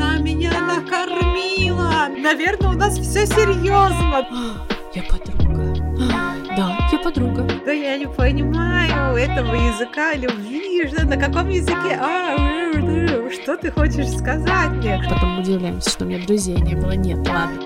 Она меня накормила. Наверное, у нас все серьезно. Я подруга. Да, я подруга. Да я не понимаю этого языка любви. Что, на каком языке? А, что ты хочешь сказать мне? Потом удивляемся, что у меня друзей не было. Нет, ладно.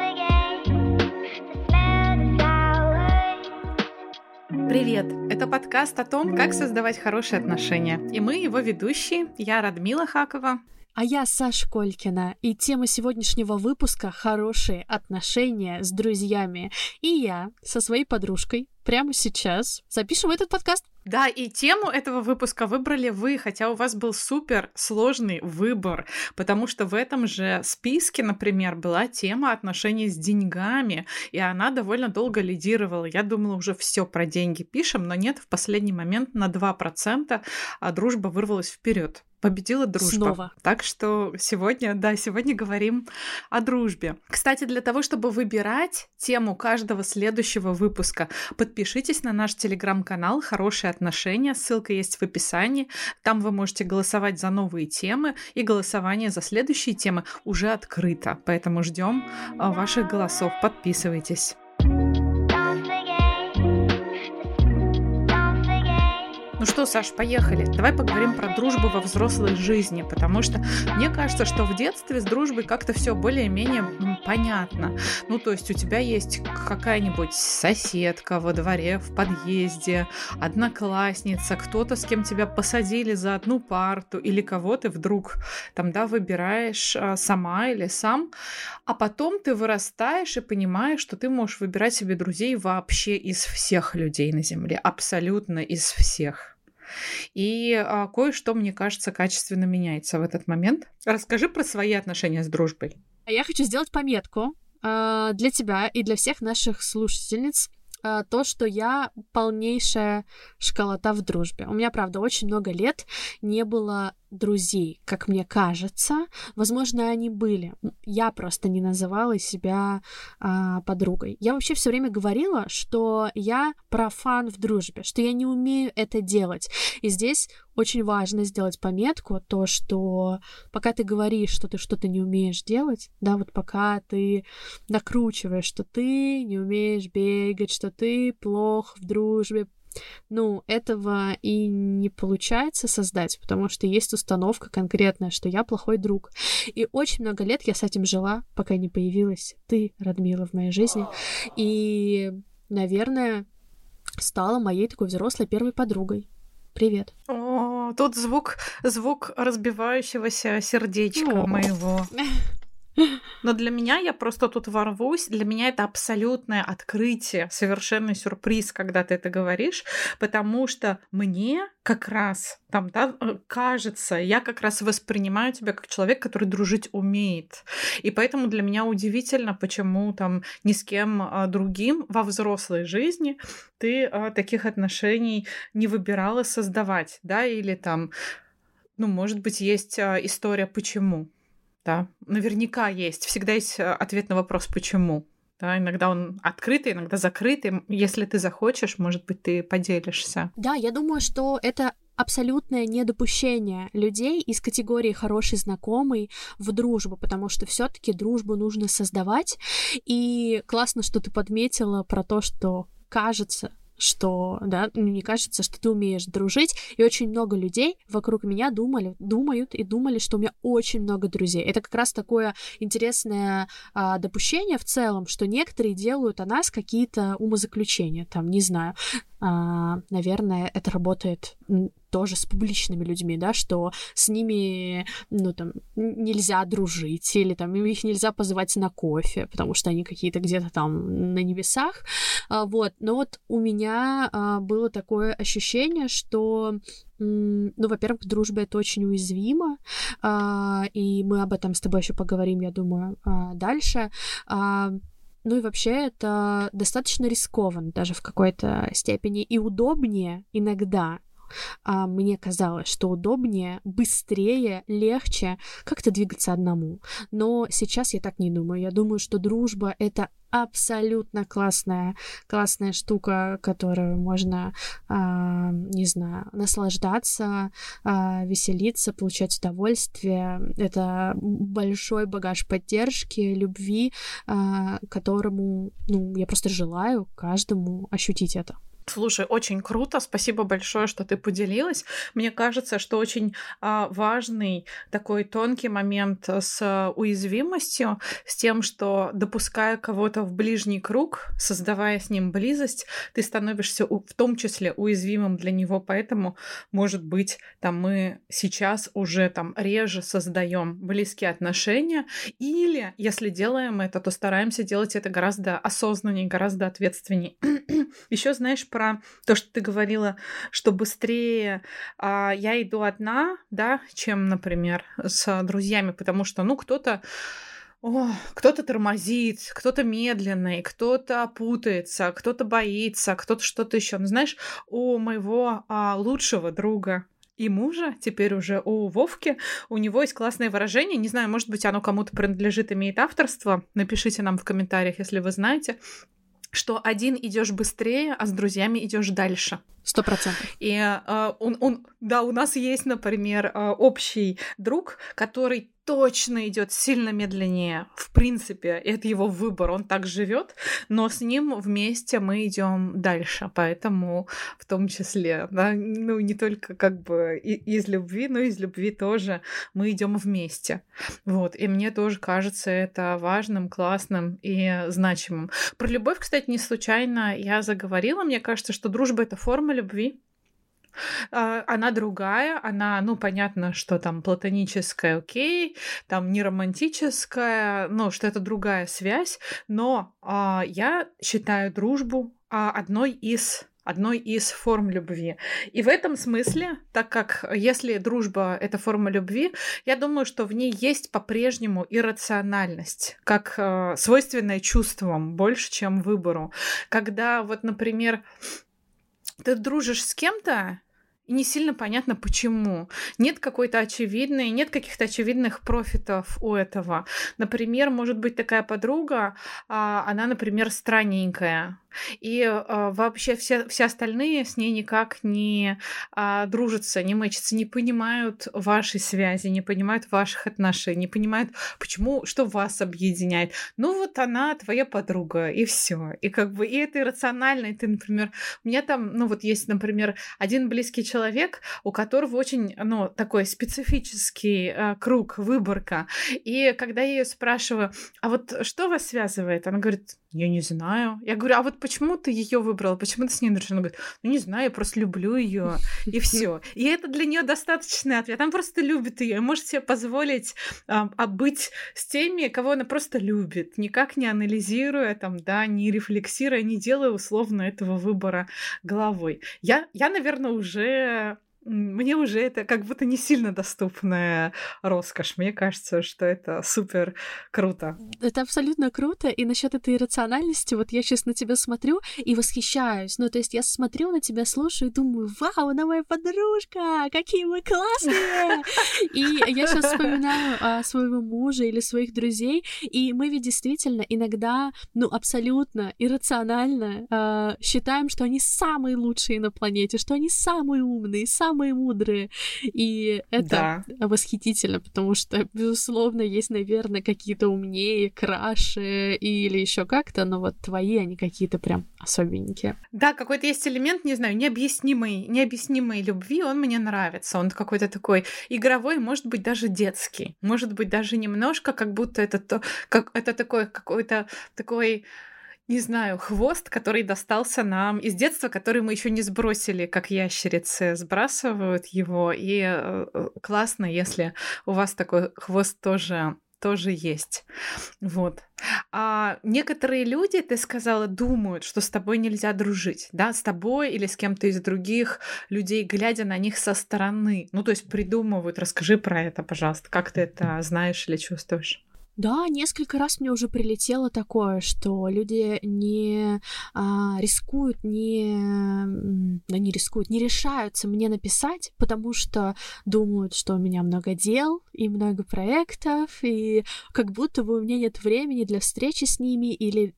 Привет! Это подкаст о том, как создавать хорошие отношения. И мы его ведущие. Я Радмила Хакова. А я Саша Колькина, и тема сегодняшнего выпуска — хорошие отношения с друзьями. И я со своей подружкой прямо сейчас запишем этот подкаст. Да, и тему этого выпуска выбрали вы, хотя у вас был супер сложный выбор, потому что в этом же списке, например, была тема отношений с деньгами, и она довольно долго лидировала. Я думала, уже все про деньги пишем, но нет, в последний момент на 2% а дружба вырвалась вперед победила дружба. Снова. Так что сегодня, да, сегодня говорим о дружбе. Кстати, для того, чтобы выбирать тему каждого следующего выпуска, подпишитесь на наш телеграм-канал «Хорошие отношения», ссылка есть в описании. Там вы можете голосовать за новые темы, и голосование за следующие темы уже открыто. Поэтому ждем а, ваших голосов. Подписывайтесь. Ну что, Саш, поехали. Давай поговорим про дружбу во взрослой жизни, потому что мне кажется, что в детстве с дружбой как-то все более-менее понятно. Ну, то есть у тебя есть какая-нибудь соседка во дворе, в подъезде, одноклассница, кто-то, с кем тебя посадили за одну парту, или кого ты вдруг там, да, выбираешь а, сама или сам, а потом ты вырастаешь и понимаешь, что ты можешь выбирать себе друзей вообще из всех людей на Земле, абсолютно из всех. И а, кое-что, мне кажется, качественно меняется в этот момент. Расскажи про свои отношения с дружбой. Я хочу сделать пометку э, для тебя и для всех наших слушательниц э, то, что я полнейшая школота в дружбе. У меня, правда, очень много лет не было друзей, как мне кажется. Возможно, они были. Я просто не называла себя а, подругой. Я вообще все время говорила, что я профан в дружбе, что я не умею это делать. И здесь очень важно сделать пометку, то, что пока ты говоришь, что ты что-то не умеешь делать, да, вот пока ты накручиваешь, что ты не умеешь бегать, что ты плох в дружбе, ну, этого и не получается создать, потому что есть установка конкретная, что я плохой друг. И очень много лет я с этим жила, пока не появилась ты, Радмила, в моей жизни. И, наверное, стала моей такой взрослой первой подругой. Привет. О, тут звук, звук разбивающегося сердечка О. моего. Но для меня, я просто тут ворвусь, для меня это абсолютное открытие, совершенный сюрприз, когда ты это говоришь, потому что мне как раз там, да, э, кажется, я как раз воспринимаю тебя как человек, который дружить умеет. И поэтому для меня удивительно, почему там ни с кем а, другим во взрослой жизни ты а, таких отношений не выбирала создавать, да, или там, ну, может быть, есть а, история, почему. Да, наверняка есть. Всегда есть э, ответ на вопрос «почему?». Да, иногда он открытый, иногда закрытый. Если ты захочешь, может быть, ты поделишься. Да, я думаю, что это абсолютное недопущение людей из категории хороший знакомый в дружбу, потому что все-таки дружбу нужно создавать. И классно, что ты подметила про то, что кажется, что, да, ну, мне кажется, что ты умеешь дружить, и очень много людей вокруг меня думали, думают и думали, что у меня очень много друзей. Это как раз такое интересное а, допущение в целом, что некоторые делают о нас какие-то умозаключения, там, не знаю, а, наверное, это работает тоже с публичными людьми, да, что с ними, ну, там, нельзя дружить, или там их нельзя позывать на кофе, потому что они какие-то где-то там на небесах, а, вот. Но вот у меня а, было такое ощущение, что ну, во-первых, дружба это очень уязвимо, а, и мы об этом с тобой еще поговорим, я думаю, дальше. Ну и вообще это достаточно рискованно даже в какой-то степени и удобнее иногда а, мне казалось, что удобнее, быстрее, легче как-то двигаться одному. Но сейчас я так не думаю. Я думаю, что дружба — это абсолютно классная, классная штука, которую можно, а, не знаю, наслаждаться, а, веселиться, получать удовольствие. Это большой багаж поддержки, любви, а, которому, ну, я просто желаю каждому ощутить это. Слушай, очень круто, спасибо большое, что ты поделилась. Мне кажется, что очень а, важный такой тонкий момент с уязвимостью, с тем, что допуская кого-то в ближний круг, создавая с ним близость, ты становишься в том числе уязвимым для него, поэтому, может быть, там мы сейчас уже там реже создаем близкие отношения, или если делаем это, то стараемся делать это гораздо осознаннее, гораздо ответственнее. Еще знаешь про то, что ты говорила, что быстрее а, я иду одна, да, чем, например, с друзьями, потому что, ну, кто-то кто-то тормозит, кто-то медленный, кто-то путается, кто-то боится, кто-то что-то еще. Ну, знаешь, у моего а, лучшего друга и мужа, теперь уже у Вовки, у него есть классное выражение, не знаю, может быть, оно кому-то принадлежит, имеет авторство, напишите нам в комментариях, если вы знаете что один идешь быстрее, а с друзьями идешь дальше. Сто процентов. И э, он, он, да, у нас есть, например, э, общий друг, который точно идет сильно медленнее. В принципе, это его выбор, он так живет, но с ним вместе мы идем дальше. Поэтому в том числе, да, ну не только как бы из любви, но из любви тоже мы идем вместе. Вот. И мне тоже кажется это важным, классным и значимым. Про любовь, кстати, не случайно я заговорила. Мне кажется, что дружба это форма любви. А, она другая, она, ну, понятно, что там платоническая, окей, там не романтическая, ну, что это другая связь, но а, я считаю дружбу а, одной из одной из форм любви. И в этом смысле, так как если дружба — это форма любви, я думаю, что в ней есть по-прежнему иррациональность, как э, свойственная чувствам больше, чем выбору. Когда вот, например, ты дружишь с кем-то, и не сильно понятно, почему. Нет какой-то очевидной, нет каких-то очевидных профитов у этого. Например, может быть такая подруга, а, она, например, странненькая, и э, вообще все, все остальные с ней никак не э, дружатся, не мэчатся, не понимают вашей связи, не понимают ваших отношений, не понимают, почему, что вас объединяет. Ну вот она твоя подруга, и все. И как бы, и это иррационально, и ты, например, у меня там, ну вот есть, например, один близкий человек, у которого очень, ну, такой специфический э, круг, выборка. И когда я ее спрашиваю, а вот что вас связывает? Она говорит, я не знаю. Я говорю, а вот почему ты ее выбрала? Почему ты с ней дружишь? Она говорит, ну не знаю, я просто люблю ее. И все. И это для нее достаточный ответ. Она просто любит ее и может себе позволить а, а быть с теми, кого она просто любит, никак не анализируя, там, да, не рефлексируя, не делая условно этого выбора головой. Я, я наверное, уже мне уже это как будто не сильно доступная роскошь. Мне кажется, что это супер круто. Это абсолютно круто. И насчет этой рациональности, вот я сейчас на тебя смотрю и восхищаюсь. Ну, то есть я смотрю на тебя, слушаю и думаю, вау, она моя подружка, какие мы классные! И я сейчас вспоминаю а, своего мужа или своих друзей, и мы ведь действительно иногда, ну, абсолютно иррационально а, считаем, что они самые лучшие на планете, что они самые умные, самые самые мудрые. И это да. восхитительно, потому что, безусловно, есть, наверное, какие-то умнее, краше или еще как-то, но вот твои, они какие-то прям особенькие. Да, какой-то есть элемент, не знаю, необъяснимой, необъяснимой любви, он мне нравится. Он какой-то такой игровой, может быть, даже детский. Может быть, даже немножко, как будто это то, как это такой какой-то такой не знаю, хвост, который достался нам из детства, который мы еще не сбросили, как ящерицы сбрасывают его. И э, э, классно, если у вас такой хвост тоже тоже есть. Вот. А некоторые люди, ты сказала, думают, что с тобой нельзя дружить, да, с тобой или с кем-то из других людей, глядя на них со стороны. Ну, то есть придумывают. Расскажи про это, пожалуйста. Как ты это знаешь или чувствуешь? Да, несколько раз мне уже прилетело такое, что люди не а, рискуют, не, да не рискуют, не решаются мне написать, потому что думают, что у меня много дел и много проектов, и как будто бы у меня нет времени для встречи с ними или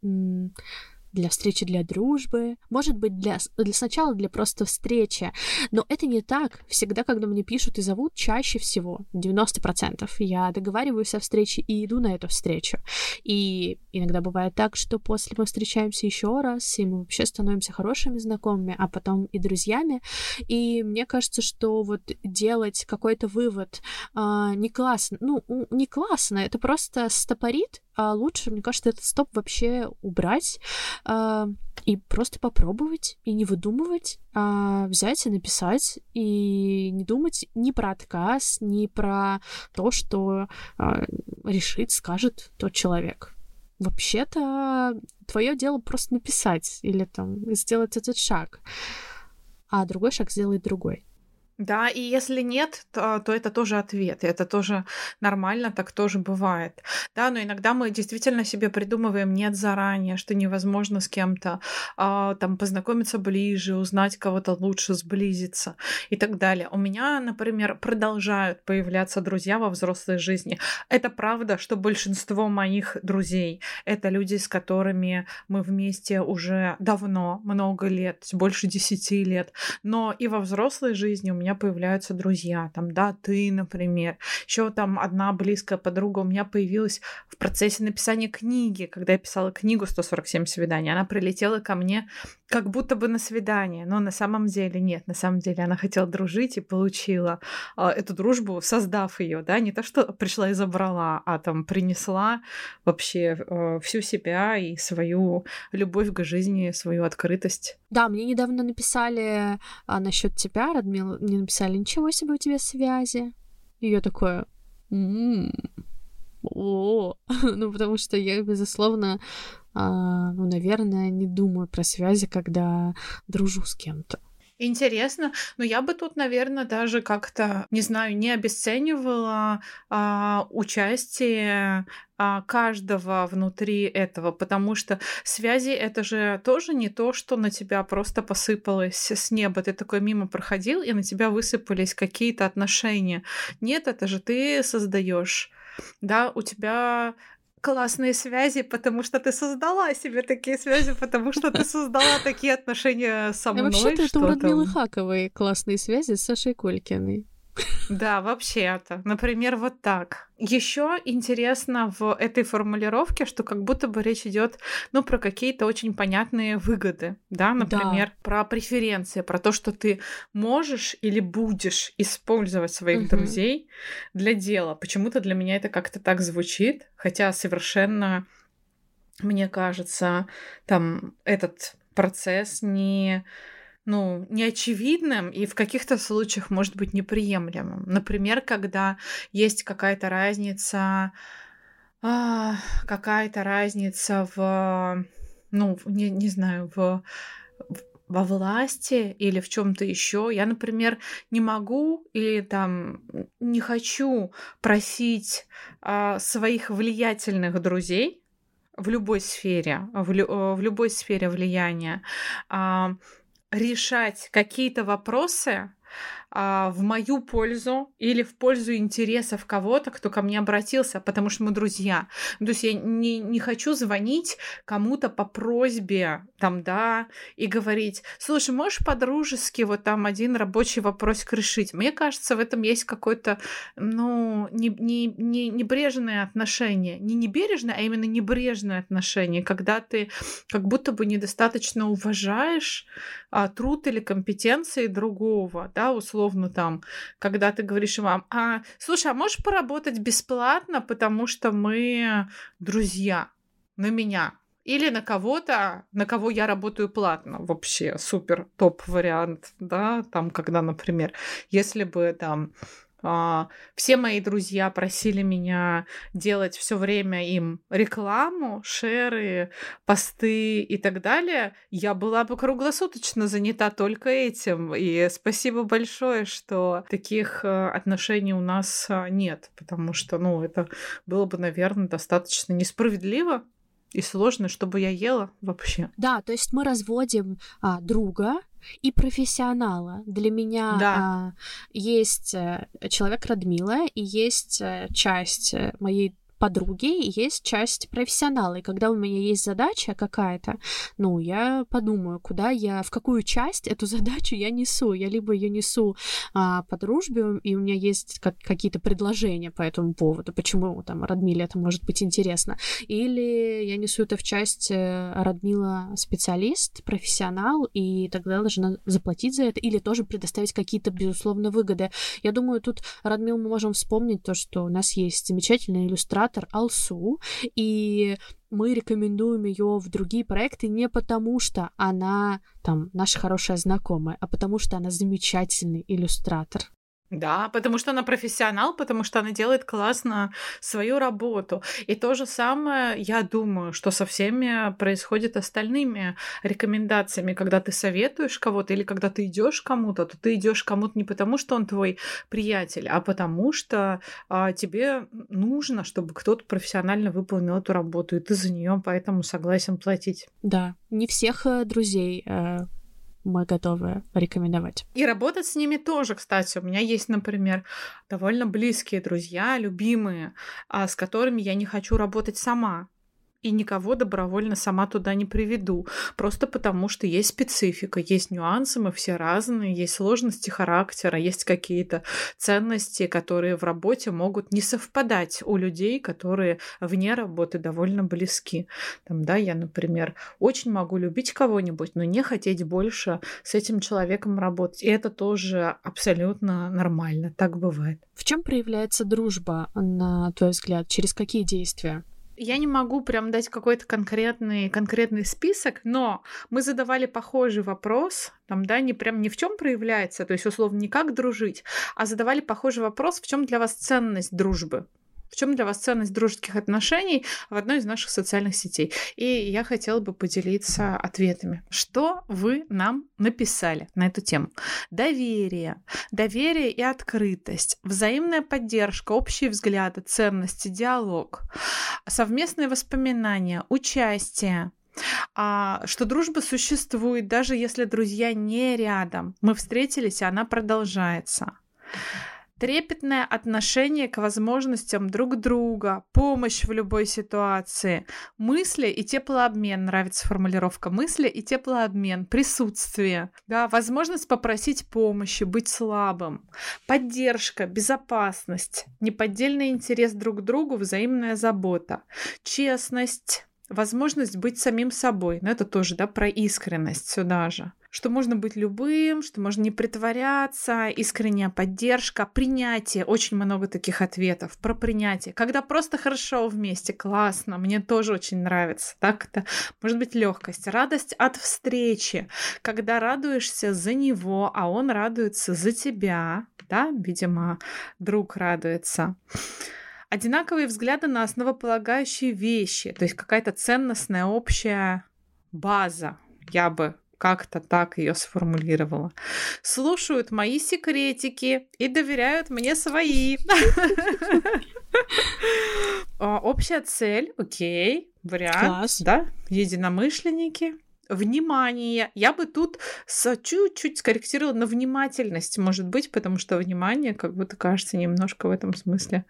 для встречи, для дружбы, может быть, для, для сначала для просто встречи. Но это не так. Всегда, когда мне пишут и зовут, чаще всего, 90%, я договариваюсь о встрече и иду на эту встречу. И иногда бывает так, что после мы встречаемся еще раз, и мы вообще становимся хорошими знакомыми, а потом и друзьями. И мне кажется, что вот делать какой-то вывод а, не классно, ну, не классно, это просто стопорит а лучше, мне кажется, этот стоп вообще убрать а, и просто попробовать, и не выдумывать, а взять и написать, и не думать ни про отказ, ни про то, что а, решит, скажет тот человек. Вообще-то твое дело просто написать или там сделать этот шаг, а другой шаг сделает другой. Да, и если нет, то, то это тоже ответ, и это тоже нормально, так тоже бывает. Да, но иногда мы действительно себе придумываем нет заранее, что невозможно с кем-то а, там познакомиться ближе, узнать кого-то лучше, сблизиться и так далее. У меня, например, продолжают появляться друзья во взрослой жизни. Это правда, что большинство моих друзей это люди, с которыми мы вместе уже давно, много лет, больше десяти лет. Но и во взрослой жизни у меня меня появляются друзья, там, да, ты, например. Еще там одна близкая подруга у меня появилась в процессе написания книги, когда я писала книгу «147 свиданий». Она прилетела ко мне как будто бы на свидание, но на самом деле нет. На самом деле она хотела дружить и получила э, эту дружбу, создав ее, да, не то, что пришла и забрала, а там принесла вообще э, всю себя и свою любовь к жизни, свою открытость. Да, мне недавно написали а, насчет тебя, Радмил, мне написали, ничего себе у тебя связи. И я такое, м-м-м. о, ну потому что я, безусловно, а, ну, наверное, не думаю про связи, когда дружу с кем-то. Интересно, но я бы тут, наверное, даже как-то, не знаю, не обесценивала а, участие каждого внутри этого, потому что связи это же тоже не то, что на тебя просто посыпалось с неба, ты такой мимо проходил и на тебя высыпались какие-то отношения. Нет, это же ты создаешь да, у тебя классные связи, потому что ты создала себе такие связи, потому что ты создала такие отношения со мной. А вообще-то это у Радмилы Хаковой классные связи с Сашей Колькиной. Да, вообще-то. Например, вот так. Еще интересно в этой формулировке, что как будто бы речь идет, ну, про какие-то очень понятные выгоды, да, например, да. про преференции, про то, что ты можешь или будешь использовать своих угу. друзей для дела. Почему-то для меня это как-то так звучит, хотя совершенно, мне кажется, там этот процесс не ну, неочевидным и в каких-то случаях может быть неприемлемым. Например, когда есть какая-то разница, а, какая-то разница в, ну, не, не знаю, в, во власти или в чем-то еще. Я, например, не могу или там не хочу просить а, своих влиятельных друзей в любой сфере, в, лю- в любой сфере влияния. А, решать какие-то вопросы а, в мою пользу или в пользу интересов кого-то, кто ко мне обратился, потому что мы друзья. То есть я не, не хочу звонить кому-то по просьбе, там, да, и говорить, слушай, можешь по-дружески вот там один рабочий вопросик решить? Мне кажется, в этом есть какое-то, ну, не, не, не, небрежное отношение. Не небережное, а именно небрежное отношение, когда ты как будто бы недостаточно уважаешь а, труд или компетенции другого, да, условно условно там, когда ты говоришь вам, а, слушай, а можешь поработать бесплатно, потому что мы друзья на меня, или на кого-то, на кого я работаю платно. Вообще супер топ вариант, да, там, когда, например, если бы там все мои друзья просили меня делать все время им рекламу, шеры, посты и так далее. Я была бы круглосуточно занята только этим. И спасибо большое, что таких э, отношений у нас а, нет, потому что, ну, это было бы, наверное, достаточно несправедливо и сложно, чтобы я ела вообще. Да, то есть мы разводим а, друга и профессионала. Для меня да. а, есть э, человек Радмила и есть э, часть э, моей подруги есть часть профессионала. И когда у меня есть задача какая-то, ну, я подумаю, куда я, в какую часть эту задачу я несу. Я либо ее несу а, по дружбе, и у меня есть как, какие-то предложения по этому поводу, почему там Радмиле это может быть интересно. Или я несу это в часть э, Радмила специалист, профессионал, и тогда должна заплатить за это, или тоже предоставить какие-то, безусловно, выгоды. Я думаю, тут, Радмил, мы можем вспомнить то, что у нас есть замечательная иллюстрация иллюстратор Алсу, и мы рекомендуем ее в другие проекты не потому, что она там наша хорошая знакомая, а потому что она замечательный иллюстратор. Да, потому что она профессионал, потому что она делает классно свою работу. И то же самое, я думаю, что со всеми происходит остальными рекомендациями, когда ты советуешь кого-то или когда ты идешь кому-то, то ты идешь кому-то не потому, что он твой приятель, а потому что а, тебе нужно, чтобы кто-то профессионально выполнил эту работу, и ты за нее поэтому согласен платить. Да, не всех э, друзей э, мы готовы рекомендовать. И работать с ними тоже, кстати. У меня есть, например, довольно близкие друзья, любимые, а с которыми я не хочу работать сама и никого добровольно сама туда не приведу. Просто потому, что есть специфика, есть нюансы, мы все разные, есть сложности характера, есть какие-то ценности, которые в работе могут не совпадать у людей, которые вне работы довольно близки. Там, да, я, например, очень могу любить кого-нибудь, но не хотеть больше с этим человеком работать. И это тоже абсолютно нормально. Так бывает. В чем проявляется дружба, на твой взгляд? Через какие действия? Я не могу прям дать какой-то конкретный, конкретный список, но мы задавали похожий вопрос, там, да, не прям ни в чем проявляется, то есть, условно, не как дружить, а задавали похожий вопрос, в чем для вас ценность дружбы. В чем для вас ценность дружеских отношений в одной из наших социальных сетей? И я хотела бы поделиться ответами. Что вы нам написали на эту тему? Доверие. Доверие и открытость. Взаимная поддержка, общие взгляды, ценности, диалог. Совместные воспоминания, участие, а, что дружба существует, даже если друзья не рядом. Мы встретились, и она продолжается трепетное отношение к возможностям друг друга, помощь в любой ситуации, мысли и теплообмен, нравится формулировка, мысли и теплообмен, присутствие, да, возможность попросить помощи, быть слабым, поддержка, безопасность, неподдельный интерес друг к другу, взаимная забота, честность, возможность быть самим собой, но это тоже, да, про искренность сюда же что можно быть любым, что можно не притворяться, искренняя поддержка, принятие. Очень много таких ответов про принятие. Когда просто хорошо вместе, классно, мне тоже очень нравится. Так это может быть легкость, радость от встречи, когда радуешься за него, а он радуется за тебя, да, видимо, друг радуется одинаковые взгляды на основополагающие вещи, то есть какая-то ценностная общая база, я бы как-то так ее сформулировала. Слушают мои секретики и доверяют мне свои. А, общая цель, окей, вариант, да, единомышленники. Внимание. Я бы тут чуть-чуть скорректировала на внимательность, может быть, потому что внимание как будто кажется немножко в этом смысле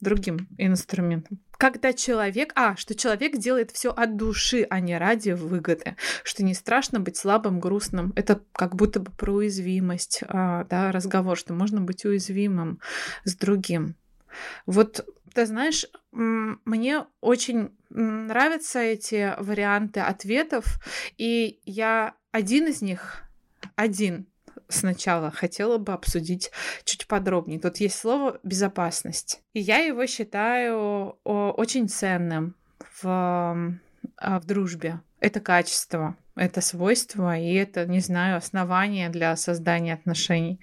другим инструментом. Когда человек, а, что человек делает все от души, а не ради выгоды, что не страшно быть слабым, грустным, это как будто бы про уязвимость, а, да, разговор, что можно быть уязвимым с другим. Вот ты знаешь, мне очень нравятся эти варианты ответов, и я один из них, один сначала хотела бы обсудить чуть подробнее. Тут есть слово безопасность. И я его считаю очень ценным в, а, в дружбе. Это качество, это свойство, и это, не знаю, основание для создания отношений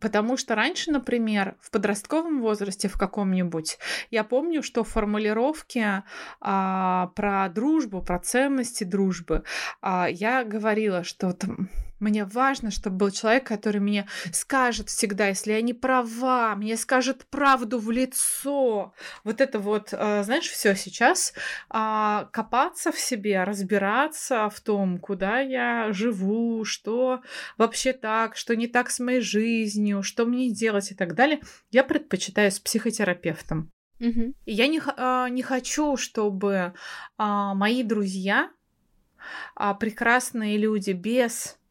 Потому что раньше, например, в подростковом возрасте в каком-нибудь, я помню, что в формулировке а, про дружбу, про ценности дружбы, а, я говорила, что там мне важно, чтобы был человек, который мне скажет всегда, если я не права, мне скажет правду в лицо. Вот это вот, э, знаешь, все сейчас а, копаться в себе, разбираться в том, куда я живу, что вообще так, что не так с моей жизнью, что мне делать и так далее, я предпочитаю с психотерапевтом. Угу. И я не, а, не хочу, чтобы а, мои друзья, прекрасные люди без а,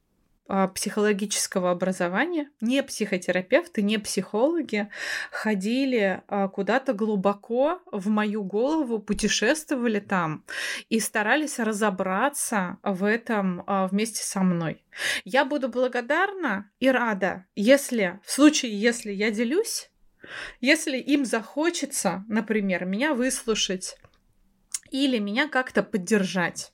психологического образования, не психотерапевты, не психологи, ходили а, куда-то глубоко в мою голову, путешествовали там и старались разобраться в этом а, вместе со мной. Я буду благодарна и рада, если в случае, если я делюсь, если им захочется, например, меня выслушать или меня как-то поддержать.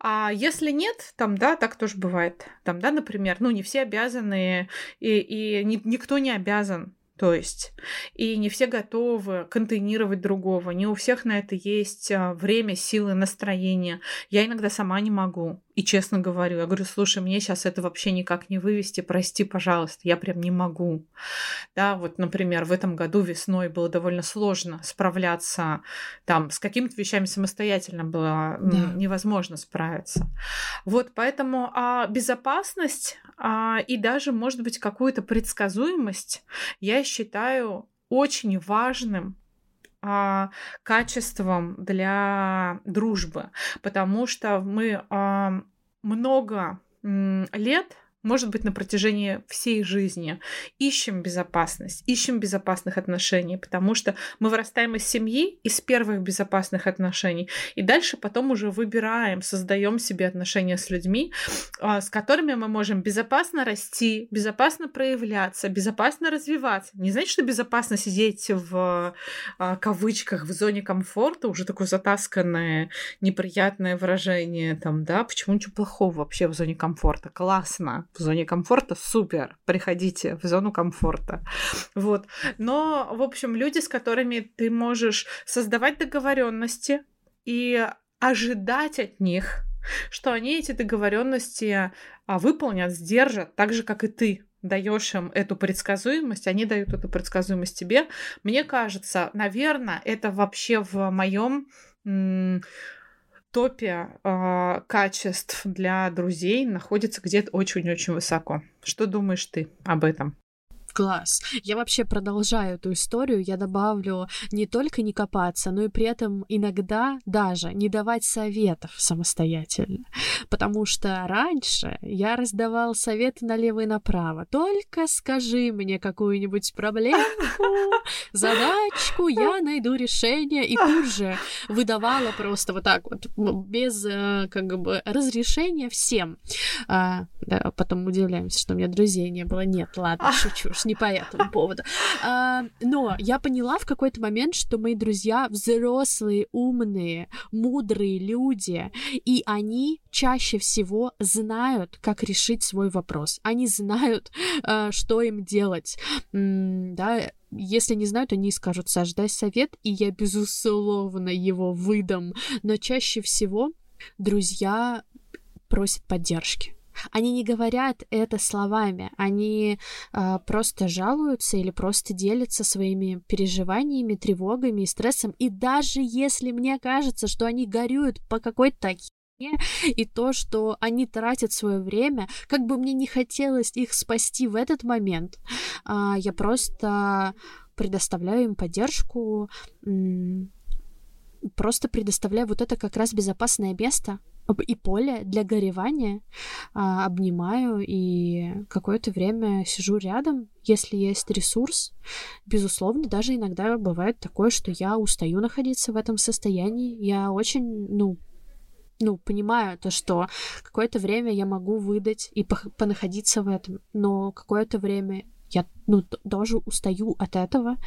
А если нет, там, да, так тоже бывает. Там, да, например, ну, не все обязаны, и, и ни, никто не обязан то есть, и не все готовы контейнировать другого, не у всех на это есть а, время, силы, настроение. Я иногда сама не могу. И честно говорю, я говорю, слушай, мне сейчас это вообще никак не вывести, прости, пожалуйста, я прям не могу. Да, вот, например, в этом году весной было довольно сложно справляться там с какими-то вещами самостоятельно было да. невозможно справиться. Вот, поэтому а, безопасность а, и даже, может быть, какую-то предсказуемость я считаю очень важным а, качеством для дружбы, потому что мы а, много лет может быть, на протяжении всей жизни. Ищем безопасность, ищем безопасных отношений, потому что мы вырастаем из семьи, из первых безопасных отношений, и дальше потом уже выбираем, создаем себе отношения с людьми, а, с которыми мы можем безопасно расти, безопасно проявляться, безопасно развиваться. Не значит, что безопасно сидеть в а, кавычках в зоне комфорта, уже такое затасканное, неприятное выражение, там, да, почему ничего плохого вообще в зоне комфорта? Классно в зоне комфорта, супер, приходите в зону комфорта. Вот. Но, в общем, люди, с которыми ты можешь создавать договоренности и ожидать от них, что они эти договоренности а, выполнят, сдержат, так же, как и ты даешь им эту предсказуемость, они дают эту предсказуемость тебе. Мне кажется, наверное, это вообще в моем топе э, качеств для друзей находится где-то очень-очень высоко. Что думаешь ты об этом? Класс. Я вообще продолжаю эту историю. Я добавлю не только не копаться, но и при этом иногда даже не давать советов самостоятельно. Потому что раньше я раздавал советы налево и направо. Только скажи мне какую-нибудь проблемку, задачку, я найду решение. И тут же выдавала просто вот так вот, без э, как бы разрешения всем. А, да, потом удивляемся, что у меня друзей не было. Нет, ладно, шучу не по этому поводу. А, но я поняла в какой-то момент, что мои друзья взрослые, умные, мудрые люди, и они чаще всего знают, как решить свой вопрос. Они знают, а, что им делать. Да, если не знают, они скажут, Саш, дай совет, и я, безусловно, его выдам. Но чаще всего друзья просят поддержки. Они не говорят это словами, они э, просто жалуются или просто делятся своими переживаниями, тревогами и стрессом. И даже если мне кажется, что они горюют по какой-то и то, что они тратят свое время, как бы мне не хотелось их спасти в этот момент, а, я просто предоставляю им поддержку, просто предоставляю вот это как раз безопасное место, и поле для горевания, а, обнимаю и какое-то время сижу рядом, если есть ресурс. Безусловно, даже иногда бывает такое, что я устаю находиться в этом состоянии. Я очень, ну, ну, понимаю то, что какое-то время я могу выдать и понаходиться в этом, но какое-то время я ну, тоже устаю от этого.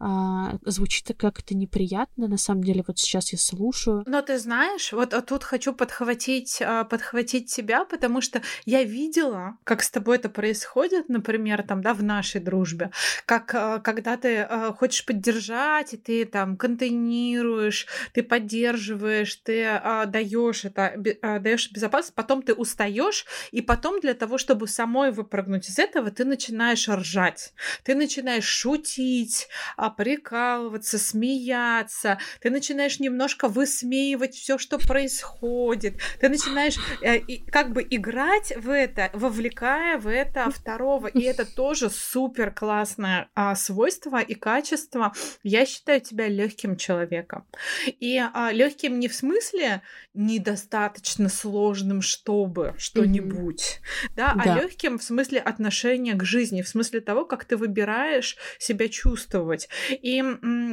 А, звучит как-то неприятно, на самом деле, вот сейчас я слушаю. Но ты знаешь, вот а тут хочу подхватить, а, подхватить тебя, потому что я видела, как с тобой это происходит, например, там, да, в нашей дружбе, как а, когда ты а, хочешь поддержать, и ты там контейнируешь, ты поддерживаешь, ты даешь это, даешь безопасность, потом ты устаешь, и потом для того, чтобы самой выпрыгнуть из этого, ты начинаешь ржать. Ты начинаешь шутить, прикалываться, смеяться. Ты начинаешь немножко высмеивать все, что происходит. Ты начинаешь э, как бы играть в это, вовлекая в это второго. И это тоже супер классное а, свойство и качество. Я считаю тебя легким человеком. И а, легким не в смысле недостаточно сложным, чтобы что-нибудь, да, а да. а легким в смысле отношения к жизни, в смысле того, как ты выбираешь себя чувствовать. И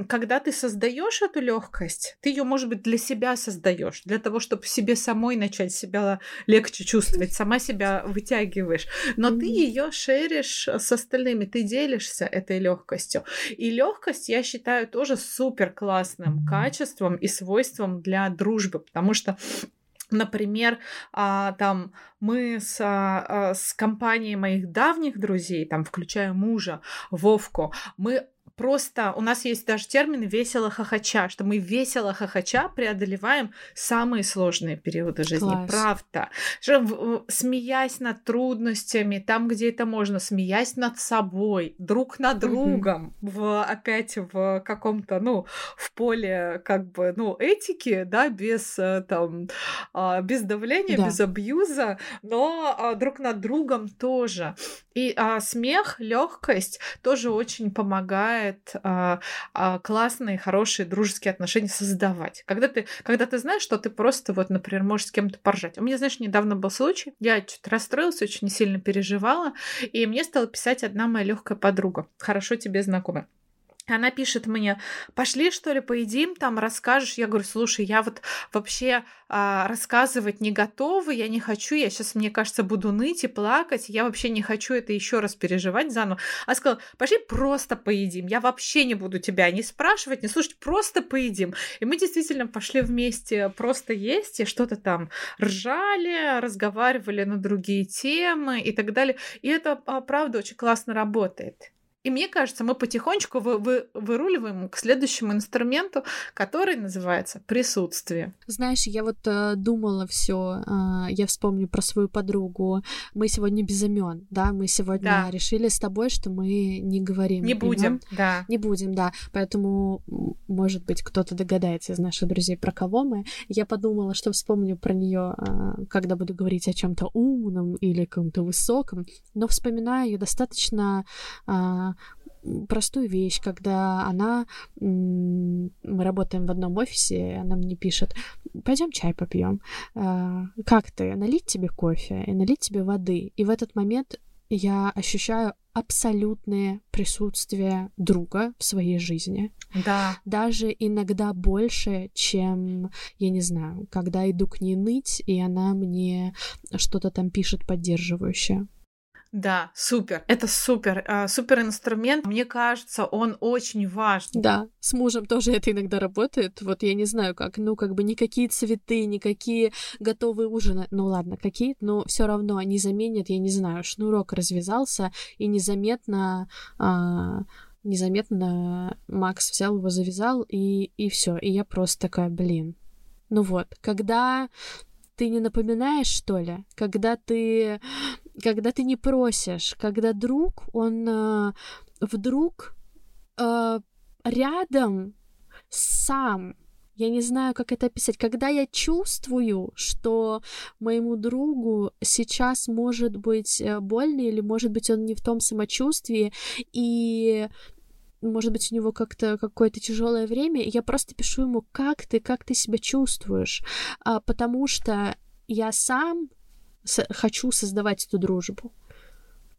когда ты создаешь эту легкость, ты ее, может быть, для себя создаешь, для того, чтобы себе самой начать себя легче чувствовать, сама себя вытягиваешь. Но ты ее шеришь с остальными, ты делишься этой легкостью. И легкость, я считаю, тоже супер классным качеством и свойством для дружбы, потому что Например, а, там мы с, а, с компанией моих давних друзей, там, включая мужа, Вовку, мы просто у нас есть даже термин весело хохоча, что мы весело хохоча преодолеваем самые сложные периоды жизни. Класс. Правда. Смеясь над трудностями, там, где это можно, смеясь над собой, друг над другом, mm-hmm. в, опять в каком-то, ну, в поле как бы, ну, этики, да, без э, там, а, без давления, да. без абьюза, но а, друг над другом тоже. И а, смех, легкость тоже очень помогает а, а, классные, хорошие дружеские отношения создавать. Когда ты, когда ты знаешь, что ты просто вот, например, можешь с кем-то поржать. У меня, знаешь, недавно был случай, я чуть расстроилась, очень сильно переживала, и мне стала писать одна моя легкая подруга, хорошо тебе знакомая. Она пишет мне, пошли что ли поедим, там расскажешь. Я говорю, слушай, я вот вообще а, рассказывать не готова, я не хочу, я сейчас, мне кажется, буду ныть и плакать, я вообще не хочу это еще раз переживать заново. А сказала, пошли просто поедим, я вообще не буду тебя не спрашивать, не слушать, просто поедим. И мы действительно пошли вместе просто есть и что-то там ржали, разговаривали на другие темы и так далее. И это, а, правда, очень классно работает. И мне кажется, мы потихонечку вы, вы, выруливаем к следующему инструменту, который называется присутствие. Знаешь, я вот э, думала все, э, я вспомню про свою подругу. Мы сегодня без имен, да, мы сегодня да. решили с тобой, что мы не говорим. Не будем, имен. да. Не будем, да. Поэтому, может быть, кто-то догадается из наших друзей, про кого мы. Я подумала, что вспомню про нее, э, когда буду говорить о чем-то умном или каком-то высоком, но вспоминаю ее достаточно э, простую вещь, когда она, мы работаем в одном офисе, она мне пишет, пойдем чай попьем. А, как ты? Налить тебе кофе и налить тебе воды. И в этот момент я ощущаю абсолютное присутствие друга в своей жизни. Да. Даже иногда больше, чем, я не знаю, когда иду к ней ныть, и она мне что-то там пишет поддерживающее. Да, супер. Это супер. Э, супер инструмент. Мне кажется, он очень важный. Да, с мужем тоже это иногда работает. Вот я не знаю как. Ну, как бы никакие цветы, никакие готовые ужины. Ну ладно, какие но все равно они заменят, я не знаю, шнурок развязался, и незаметно а, незаметно Макс взял его, завязал, и, и все. И я просто такая, блин. Ну вот, когда ты не напоминаешь, что ли? Когда ты, когда ты не просишь, когда друг, он э, вдруг э, рядом сам я не знаю, как это описать. Когда я чувствую, что моему другу сейчас может быть э, больно, или может быть он не в том самочувствии, и может быть, у него как-то какое-то тяжелое время, я просто пишу ему, как ты, как ты себя чувствуешь, а, потому что я сам хочу создавать эту дружбу.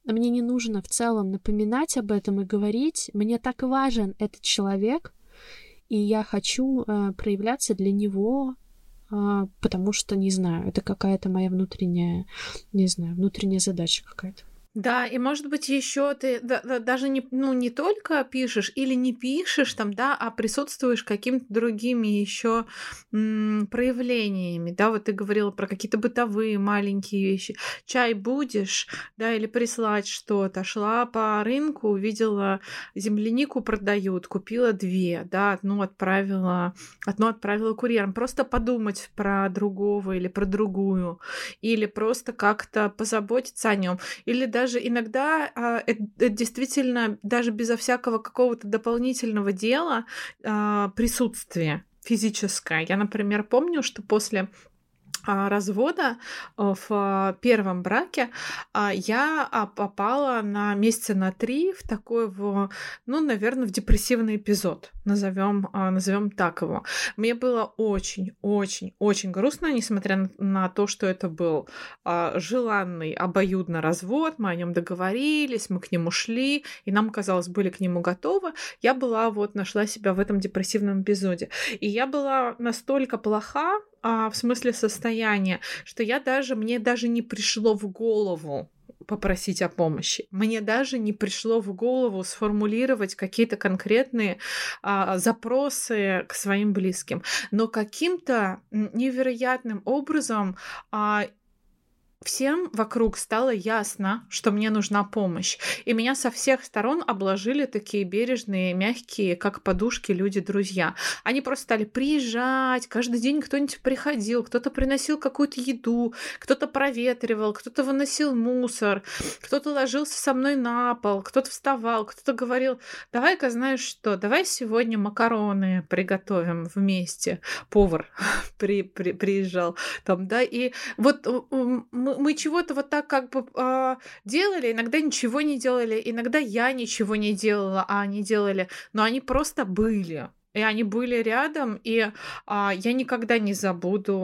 Мне не нужно в целом напоминать об этом и говорить. Мне так важен этот человек, и я хочу э, проявляться для него, э, потому что, не знаю, это какая-то моя внутренняя, не знаю, внутренняя задача какая-то. Да, и может быть еще ты да, да, даже не, ну, не только пишешь или не пишешь там, да, а присутствуешь какими-то другими еще проявлениями, да, вот ты говорила про какие-то бытовые маленькие вещи. Чай будешь, да, или прислать что-то. Шла по рынку, увидела землянику продают, купила две, да, одну отправила, одну отправила курьером. Просто подумать про другого или про другую, или просто как-то позаботиться о нем, или даже даже иногда а, это, это действительно даже безо всякого какого-то дополнительного дела а, присутствие физическое. Я, например, помню, что после развода э, в первом браке а, я а, попала на месяца на три в такой, в, ну, наверное, в депрессивный эпизод, назовем, назовем так его. Мне было очень, очень, очень грустно, несмотря на то, что это был желанный обоюдно развод, мы о нем договорились, мы к нему шли, и нам, казалось, были к нему готовы. Я была вот, нашла себя в этом депрессивном эпизоде. И я была настолько плоха, а, в смысле состояния, что я даже, мне даже не пришло в голову попросить о помощи. Мне даже не пришло в голову сформулировать какие-то конкретные а, запросы к своим близким. Но каким-то невероятным образом а, Всем вокруг стало ясно, что мне нужна помощь, и меня со всех сторон обложили такие бережные, мягкие, как подушки люди-друзья. Они просто стали приезжать, каждый день кто-нибудь приходил, кто-то приносил какую-то еду, кто-то проветривал, кто-то выносил мусор, кто-то ложился со мной на пол, кто-то вставал, кто-то говорил, давай-ка знаешь что, давай сегодня макароны приготовим вместе. Повар при, при, приезжал там, да, и вот мы мы, мы чего-то вот так как бы э, делали, иногда ничего не делали, иногда я ничего не делала, а они делали, но они просто были. И они были рядом, и а, я никогда не забуду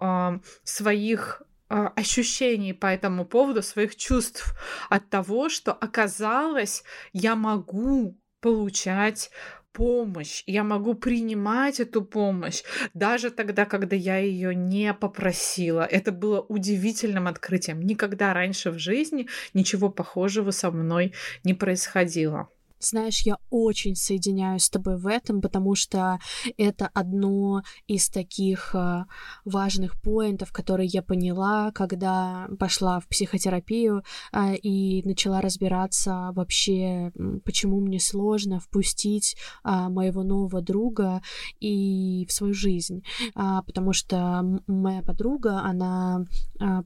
а, своих ощущений по этому поводу, своих чувств от того, что оказалось, я могу получать помощь, я могу принимать эту помощь, даже тогда, когда я ее не попросила. Это было удивительным открытием. Никогда раньше в жизни ничего похожего со мной не происходило. Знаешь, я очень соединяюсь с тобой в этом, потому что это одно из таких э, важных поинтов, которые я поняла, когда пошла в психотерапию э, и начала разбираться вообще, почему мне сложно впустить э, моего нового друга и в свою жизнь, потому что моя подруга, она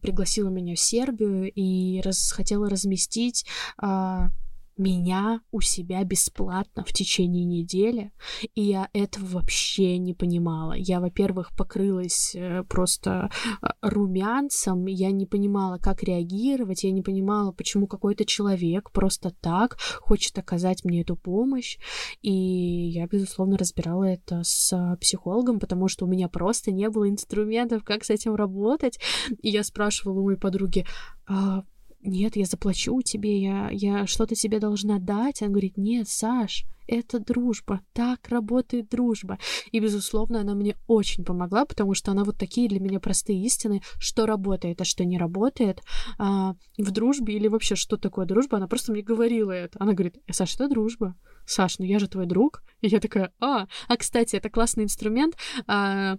пригласила меня в Сербию и хотела разместить меня у себя бесплатно в течение недели, и я этого вообще не понимала. Я, во-первых, покрылась э, просто э, румянцем, я не понимала, как реагировать, я не понимала, почему какой-то человек просто так хочет оказать мне эту помощь, и я, безусловно, разбирала это с психологом, потому что у меня просто не было инструментов, как с этим работать, и я спрашивала у моей подруги, «А нет, я заплачу тебе, я, я что-то тебе должна дать. Она говорит, нет, Саш, это дружба, так работает дружба. И, безусловно, она мне очень помогла, потому что она вот такие для меня простые истины, что работает, а что не работает а, в дружбе или вообще, что такое дружба. Она просто мне говорила это. Она говорит, «Э, Саш, это дружба. Саш, ну я же твой друг. И я такая, а, а, кстати, это классный инструмент. А,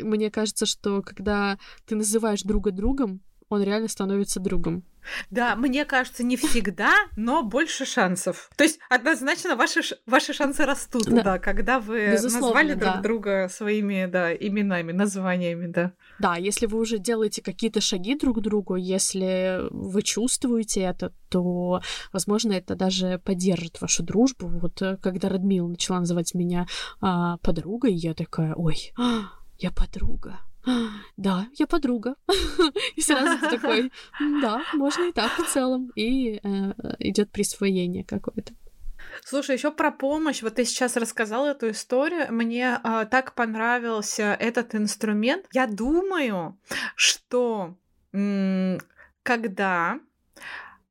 мне кажется, что когда ты называешь друга другом, он реально становится другом. Да, мне кажется, не всегда, но больше шансов. То есть однозначно ваши, ваши шансы растут, да, да когда вы Безусловно, назвали друг да. друга своими да, именами, названиями, да. Да, если вы уже делаете какие-то шаги друг к другу, если вы чувствуете это, то, возможно, это даже поддержит вашу дружбу. Вот э, когда Радмила начала называть меня а, подругой, я такая, ой, я подруга да, я подруга. И сразу ты такой, да, можно и так в целом. И э, идет присвоение какое-то. Слушай, еще про помощь. Вот ты сейчас рассказала эту историю. Мне э, так понравился этот инструмент. Я думаю, что м- когда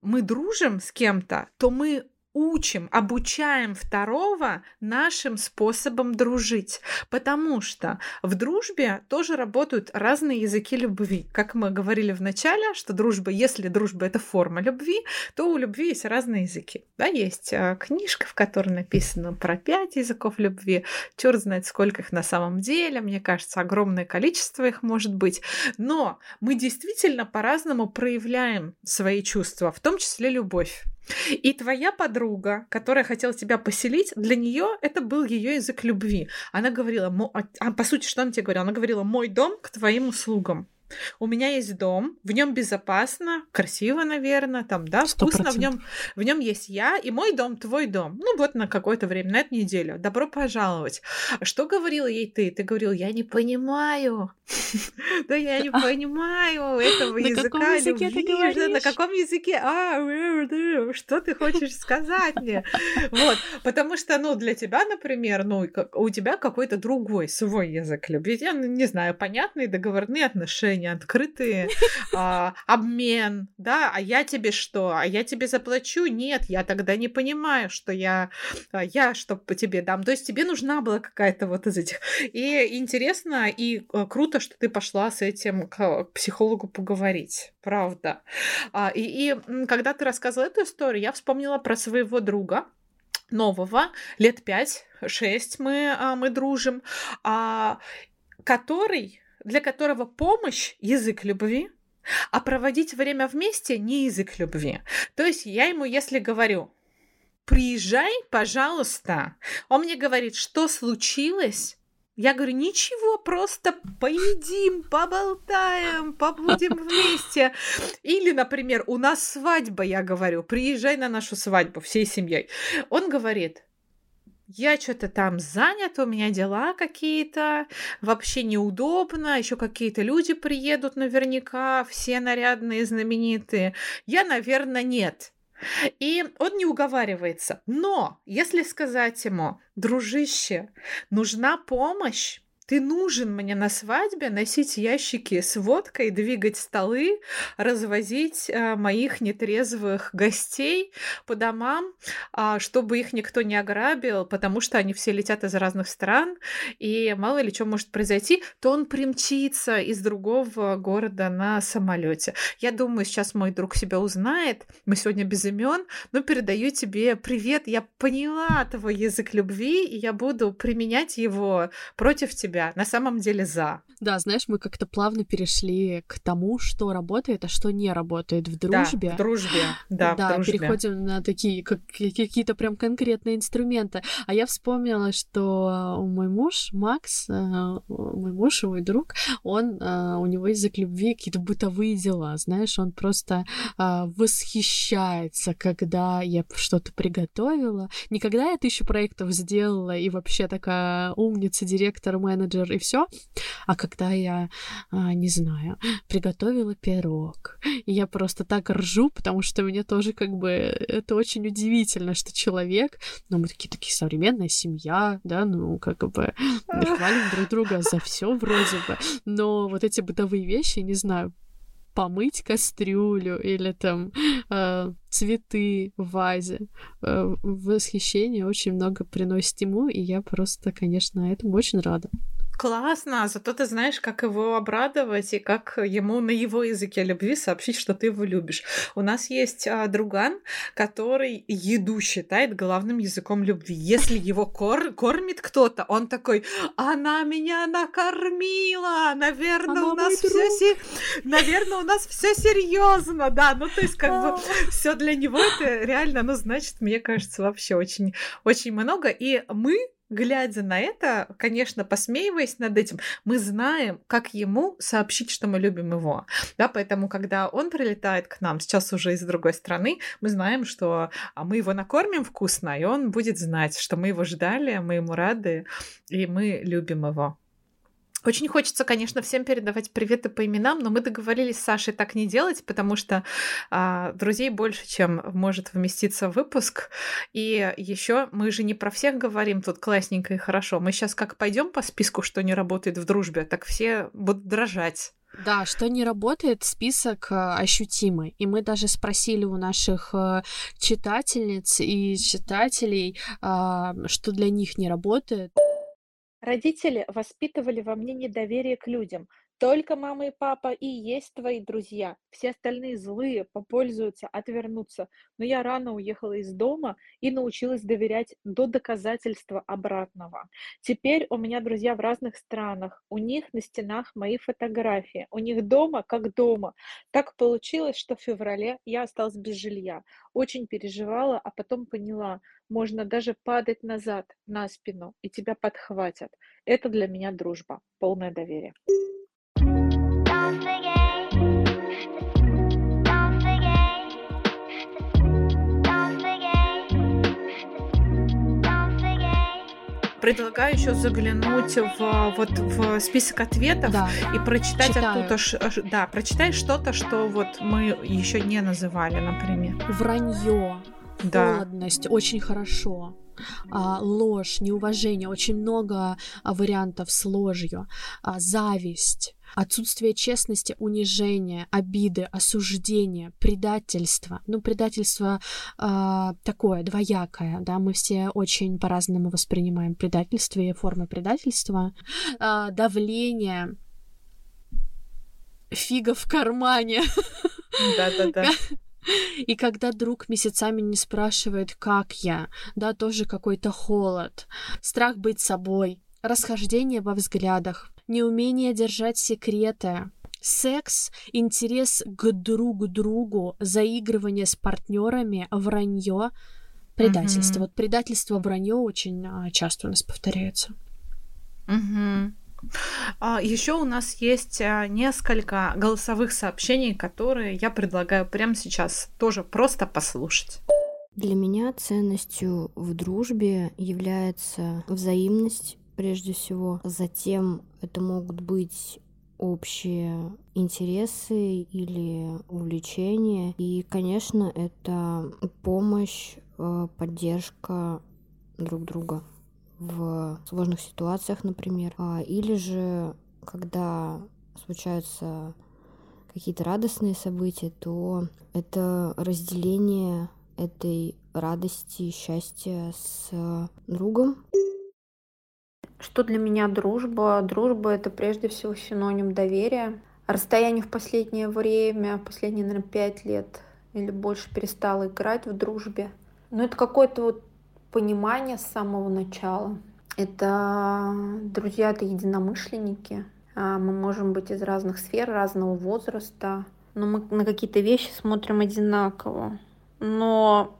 мы дружим с кем-то, то мы учим, обучаем второго нашим способом дружить. Потому что в дружбе тоже работают разные языки любви. Как мы говорили в начале, что дружба, если дружба это форма любви, то у любви есть разные языки. Да, есть а, книжка, в которой написано про пять языков любви. Черт знает, сколько их на самом деле. Мне кажется, огромное количество их может быть. Но мы действительно по-разному проявляем свои чувства, в том числе любовь. И твоя подруга, которая хотела тебя поселить, для нее это был ее язык любви. Она говорила, а, а по сути, что она тебе говорила? Она говорила, мой дом к твоим услугам. У меня есть дом, в нем безопасно, красиво, наверное, там, да, 100%. вкусно, в нем, в нем есть я, и мой дом, твой дом. Ну вот на какое-то время, на эту неделю. Добро пожаловать. Что говорила ей ты? Ты говорил, я не понимаю. Да я не понимаю этого языка любви. На каком языке? А, что ты хочешь сказать мне? Вот, потому что, ну, для тебя, например, ну, у тебя какой-то другой свой язык любви. Я не знаю, понятные договорные отношения, отношения открытые, а, обмен, да, а я тебе что, а я тебе заплачу? Нет, я тогда не понимаю, что я, а, я что по тебе дам. То есть тебе нужна была какая-то вот из этих. И интересно, и а, круто, что ты пошла с этим к психологу поговорить, правда. А, и, и когда ты рассказывала эту историю, я вспомнила про своего друга, нового, лет пять, шесть мы, мы дружим, который для которого помощь — язык любви, а проводить время вместе — не язык любви. То есть я ему, если говорю, приезжай, пожалуйста, он мне говорит, что случилось, я говорю, ничего, просто поедим, поболтаем, побудем вместе. Или, например, у нас свадьба, я говорю, приезжай на нашу свадьбу всей семьей. Он говорит, я что-то там занят, у меня дела какие-то, вообще неудобно, еще какие-то люди приедут наверняка, все нарядные, знаменитые. Я, наверное, нет. И он не уговаривается. Но если сказать ему, дружище, нужна помощь, ты нужен мне на свадьбе носить ящики с водкой, двигать столы, развозить э, моих нетрезвых гостей по домам, э, чтобы их никто не ограбил, потому что они все летят из разных стран, и мало ли что может произойти, то он примчится из другого города на самолете. Я думаю, сейчас мой друг себя узнает. Мы сегодня без имен, но передаю тебе привет. Я поняла твой язык любви, и я буду применять его против тебя тебя на самом деле за. Да, знаешь, мы как-то плавно перешли к тому, что работает, а что не работает в дружбе. Да, в дружбе, да, да в дружбе. переходим на такие как, какие-то прям конкретные инструменты. А я вспомнила, что мой муж Макс, э, мой муж и мой друг, он э, у него язык любви какие-то бытовые дела, знаешь, он просто э, восхищается, когда я что-то приготовила. Никогда я тысячу проектов сделала и вообще такая умница, директор, менеджер и все, а когда я, а, не знаю, приготовила пирог. И я просто так ржу, потому что мне тоже как бы это очень удивительно, что человек, ну, мы такие такие современная семья, да, ну, как бы хвалим друг друга за все вроде бы, но вот эти бытовые вещи, не знаю, помыть кастрюлю или там э, цветы в вазе. Э, восхищение очень много приносит ему, и я просто, конечно, этому очень рада. Классно, зато ты знаешь, как его обрадовать и как ему на его языке любви сообщить, что ты его любишь. У нас есть а, друган, который еду считает главным языком любви. Если его кор кормит кто-то, он такой, она меня накормила, наверное, она у нас все, се... наверное, у нас все серьезно, да. Ну то есть как бы все для него это реально, ну значит, мне кажется, вообще очень, очень много. И мы глядя на это, конечно, посмеиваясь над этим, мы знаем, как ему сообщить, что мы любим его. Да, поэтому, когда он прилетает к нам, сейчас уже из другой страны, мы знаем, что а, мы его накормим вкусно, и он будет знать, что мы его ждали, мы ему рады, и мы любим его. Очень хочется, конечно, всем передавать приветы по именам, но мы договорились с Сашей так не делать, потому что а, друзей больше, чем может вместиться выпуск. И еще мы же не про всех говорим тут классненько и хорошо. Мы сейчас как пойдем по списку, что не работает в дружбе, так все будут дрожать. Да, что не работает, список э, ощутимый. И мы даже спросили у наших э, читательниц и читателей, а, что для них не работает. Родители воспитывали во мне недоверие к людям, только мама и папа и есть твои друзья. Все остальные злые, попользуются, отвернутся. Но я рано уехала из дома и научилась доверять до доказательства обратного. Теперь у меня друзья в разных странах. У них на стенах мои фотографии. У них дома как дома. Так получилось, что в феврале я осталась без жилья. Очень переживала, а потом поняла, можно даже падать назад, на спину, и тебя подхватят. Это для меня дружба, полное доверие. Предлагаю еще заглянуть в вот в список ответов да. и прочитать Читаю. оттуда, да, прочитай что-то, что вот мы еще не называли, например. Вранье, да. холодность, очень хорошо. А, ложь, неуважение, очень много а, вариантов с ложью, а, зависть, отсутствие честности, унижение, обиды, осуждение, предательство. Ну, предательство э, такое двоякое, да, мы все очень по-разному воспринимаем предательство и формы предательства. Э, давление, фига в кармане. Да-да-да. И когда друг месяцами не спрашивает, как я, да, тоже какой-то холод, страх быть собой, расхождение во взглядах, неумение держать секреты, секс, интерес к друг другу, заигрывание с партнерами, вранье, предательство. Mm-hmm. Вот предательство, вранье очень а, часто у нас повторяется. Mm-hmm. А, еще у нас есть а, несколько голосовых сообщений, которые я предлагаю прямо сейчас тоже просто послушать. Для меня ценностью в дружбе является взаимность прежде всего. Затем это могут быть общие интересы или увлечения. И, конечно, это помощь, э, поддержка друг друга в сложных ситуациях, например. А, или же, когда случаются какие-то радостные события, то это разделение этой радости, счастья с другом. Что для меня дружба? Дружба — это прежде всего синоним доверия. Расстояние в последнее время, последние, наверное, пять лет или больше перестало играть в дружбе. Но это какое-то вот понимание с самого начала. Это друзья, это единомышленники. А, мы можем быть из разных сфер, разного возраста, но мы на какие-то вещи смотрим одинаково. Но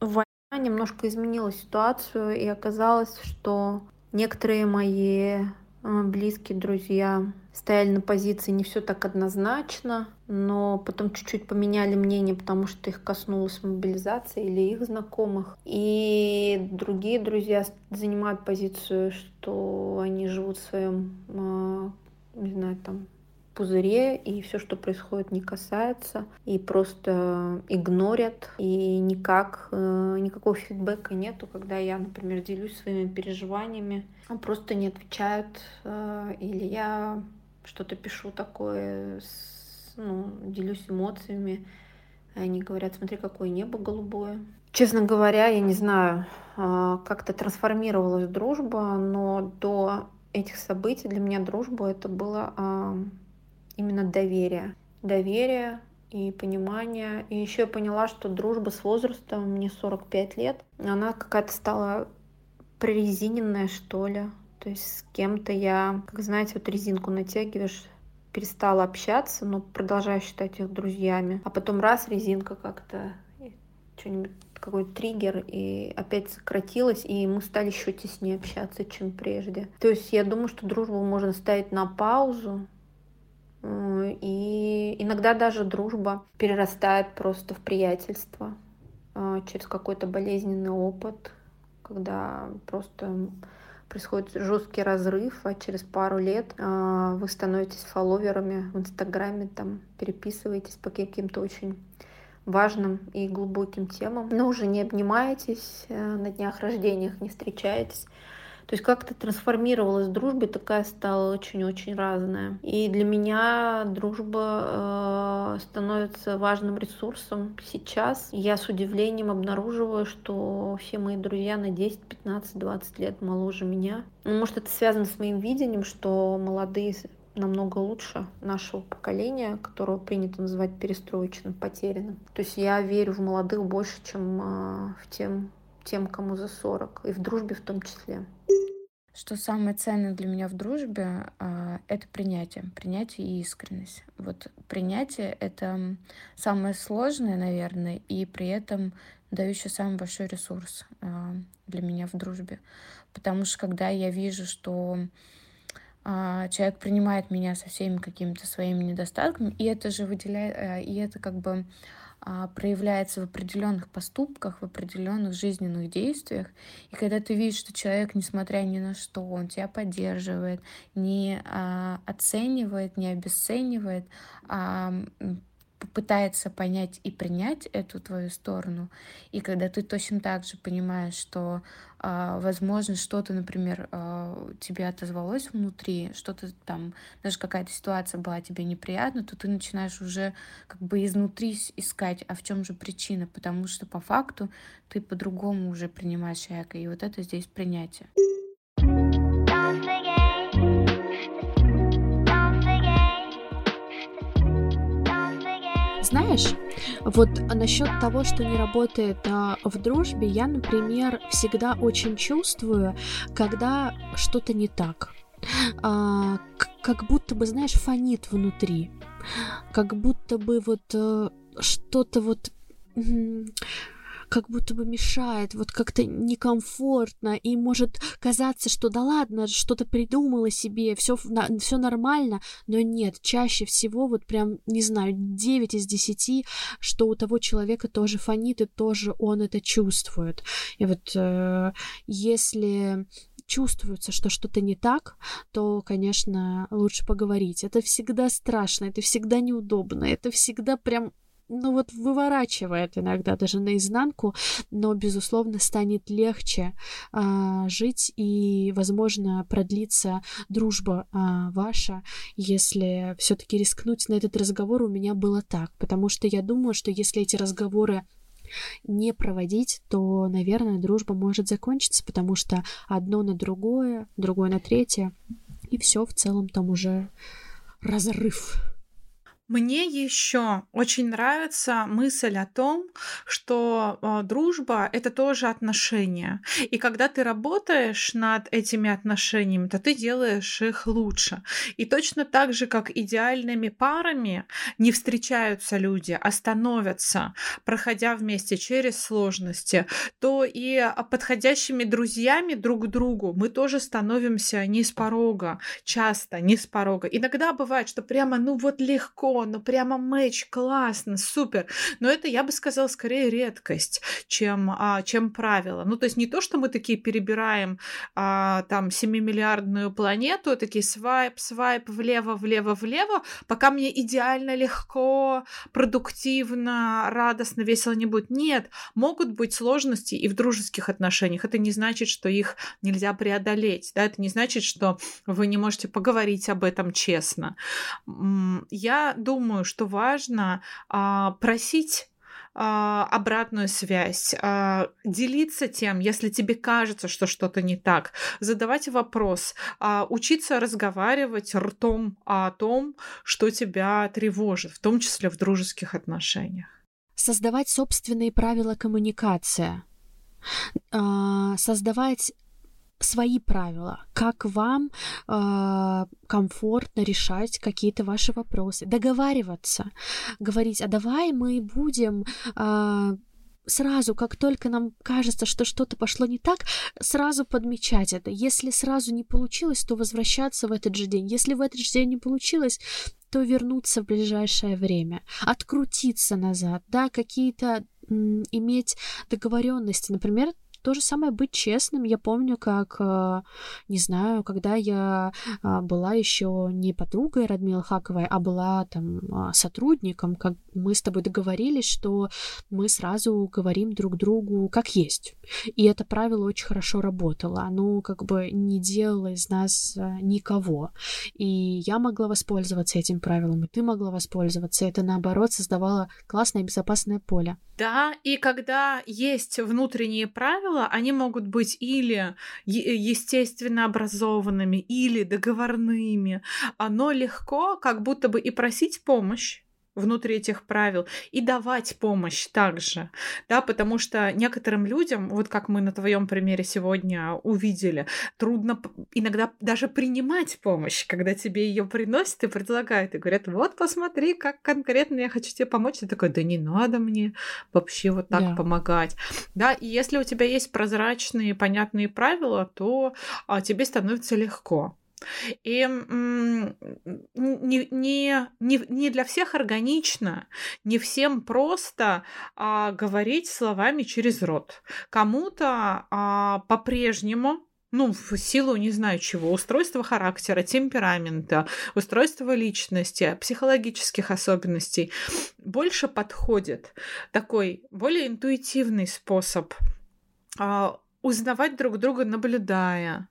война немножко изменила ситуацию, и оказалось, что Некоторые мои э, близкие друзья стояли на позиции не все так однозначно, но потом чуть-чуть поменяли мнение, потому что их коснулась мобилизация или их знакомых. И другие друзья занимают позицию, что они живут в своем, э, не знаю, там, пузыре, и все, что происходит, не касается, и просто игнорят, и никак, э, никакого фидбэка нету, когда я, например, делюсь своими переживаниями, просто не отвечают, э, или я что-то пишу такое, ну, делюсь эмоциями, они говорят, смотри, какое небо голубое. Честно говоря, я не знаю, э, как-то трансформировалась дружба, но до этих событий для меня дружба это было именно доверие. Доверие и понимание. И еще я поняла, что дружба с возрастом, мне 45 лет, она какая-то стала прорезиненная, что ли. То есть с кем-то я, как знаете, вот резинку натягиваешь, перестала общаться, но продолжаю считать их друзьями. А потом раз резинка как-то что-нибудь какой-то триггер, и опять сократилась, и мы стали еще теснее общаться, чем прежде. То есть я думаю, что дружбу можно ставить на паузу, и иногда даже дружба перерастает просто в приятельство а, через какой-то болезненный опыт, когда просто происходит жесткий разрыв, а через пару лет а, вы становитесь фолловерами в Инстаграме, там переписываетесь по каким-то очень важным и глубоким темам, но уже не обнимаетесь э, на днях рождениях, не встречаетесь, То есть как-то трансформировалась дружба, такая стала очень-очень разная. И для меня дружба э, становится важным ресурсом сейчас. Я с удивлением обнаруживаю, что все мои друзья на 10, 15, 20 лет моложе меня. Ну, может, это связано с моим видением, что молодые намного лучше нашего поколения, которого принято называть перестроечным, потерянным. То есть я верю в молодых больше, чем э, в тем, тем, кому за 40, и в дружбе в том числе. Что самое ценное для меня в дружбе, э, это принятие, принятие и искренность. Вот принятие — это самое сложное, наверное, и при этом дающий самый большой ресурс э, для меня в дружбе. Потому что когда я вижу, что а, человек принимает меня со всеми какими-то своими недостатками, и это же выделяет, э, и это как бы а, проявляется в определенных поступках, в определенных жизненных действиях. И когда ты видишь, что человек, несмотря ни на что, он тебя поддерживает, не а, оценивает, не обесценивает, а попытается понять и принять эту твою сторону, и когда ты точно так же понимаешь, что, э, возможно, что-то, например, э, тебе отозвалось внутри, что-то там, даже какая-то ситуация была тебе неприятна, то ты начинаешь уже как бы изнутри искать, а в чем же причина, потому что по факту ты по-другому уже принимаешь человека, и вот это здесь принятие. Знаешь, вот насчет того, что не работает а, в дружбе, я, например, всегда очень чувствую, когда что-то не так. А, как будто бы, знаешь, фонит внутри. Как будто бы вот а, что-то вот как будто бы мешает, вот как-то некомфортно, и может казаться, что да ладно, что-то придумала себе, все, все нормально, но нет, чаще всего вот прям, не знаю, 9 из 10, что у того человека тоже фонит, и тоже он это чувствует. И вот э, если чувствуется, что что-то не так, то, конечно, лучше поговорить. Это всегда страшно, это всегда неудобно, это всегда прям ну вот выворачивает иногда даже наизнанку, но, безусловно, станет легче а, жить и, возможно, продлится дружба а, ваша, если все-таки рискнуть на этот разговор у меня было так, потому что я думаю, что если эти разговоры не проводить, то, наверное, дружба может закончиться, потому что одно на другое, другое на третье, и все в целом там уже разрыв. Мне еще очень нравится мысль о том, что э, дружба это тоже отношения. И когда ты работаешь над этими отношениями, то ты делаешь их лучше. И точно так же, как идеальными парами не встречаются люди, а становятся, проходя вместе через сложности, то и подходящими друзьями друг к другу мы тоже становимся не с порога, часто не с порога. Иногда бывает, что прямо, ну вот легко, ну прямо матч, классно, супер. Но это, я бы сказала, скорее редкость, чем, а, чем правило. Ну, то есть не то, что мы такие перебираем а, там 7-миллиардную планету, такие свайп, свайп, влево, влево, влево, пока мне идеально легко, продуктивно, радостно, весело не будет. Нет, могут быть сложности и в дружеских отношениях. Это не значит, что их нельзя преодолеть. Да? Это не значит, что вы не можете поговорить об этом честно. Я думаю, что важно а, просить а, обратную связь, а, делиться тем, если тебе кажется, что что-то не так, задавать вопрос, а, учиться разговаривать ртом о том, что тебя тревожит, в том числе в дружеских отношениях. Создавать собственные правила коммуникации, создавать свои правила, как вам э, комфортно решать какие-то ваши вопросы, договариваться, говорить, а давай мы будем э, сразу, как только нам кажется, что что-то пошло не так, сразу подмечать это. Если сразу не получилось, то возвращаться в этот же день. Если в этот же день не получилось, то вернуться в ближайшее время, открутиться назад, да, какие-то иметь договоренности, например, то же самое быть честным. Я помню, как, э, не знаю, когда я а, была еще не подругой Радмилы Хаковой, а была там а, сотрудником, как мы с тобой договорились, что мы сразу говорим друг другу как есть. И это правило очень хорошо работало. Оно как бы не делало из нас э, никого. И я могла воспользоваться этим правилом, и ты могла воспользоваться. Это, наоборот, создавало классное безопасное поле. Да, и когда есть внутренние правила, они могут быть или естественно образованными, или договорными. Оно легко как будто бы и просить помощь, внутри этих правил и давать помощь также, да, потому что некоторым людям, вот как мы на твоем примере сегодня увидели, трудно иногда даже принимать помощь, когда тебе ее приносят и предлагают, и говорят, вот посмотри, как конкретно я хочу тебе помочь, ты такой, да не надо мне вообще вот так yeah. помогать, да, и если у тебя есть прозрачные, понятные правила, то а, тебе становится легко. И не, не, не, не для всех органично, не всем просто а, говорить словами через рот. Кому-то а, по-прежнему ну, в силу не знаю чего, устройства характера, темперамента, устройства личности, психологических особенностей, больше подходит такой более интуитивный способ а, узнавать друг друга, наблюдая,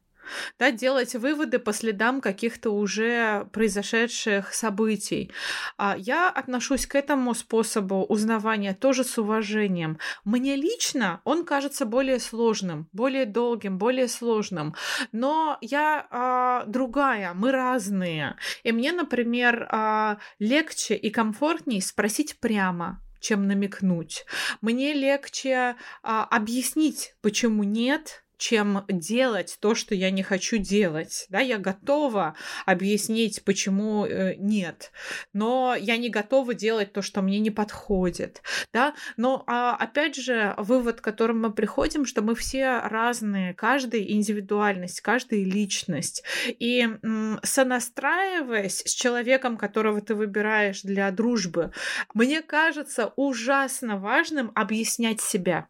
да, делать выводы по следам каких-то уже произошедших событий. А я отношусь к этому способу узнавания тоже с уважением. Мне лично он кажется более сложным, более долгим, более сложным, но я а, другая, мы разные. И мне, например, а, легче и комфортней спросить прямо, чем намекнуть. Мне легче а, объяснить, почему нет, чем делать то, что я не хочу делать. Да, я готова объяснить, почему э, нет, но я не готова делать то, что мне не подходит. Да? Но а, опять же, вывод, к которому мы приходим, что мы все разные, каждый индивидуальность, каждая личность. И м, сонастраиваясь с человеком, которого ты выбираешь для дружбы, мне кажется ужасно важным объяснять себя.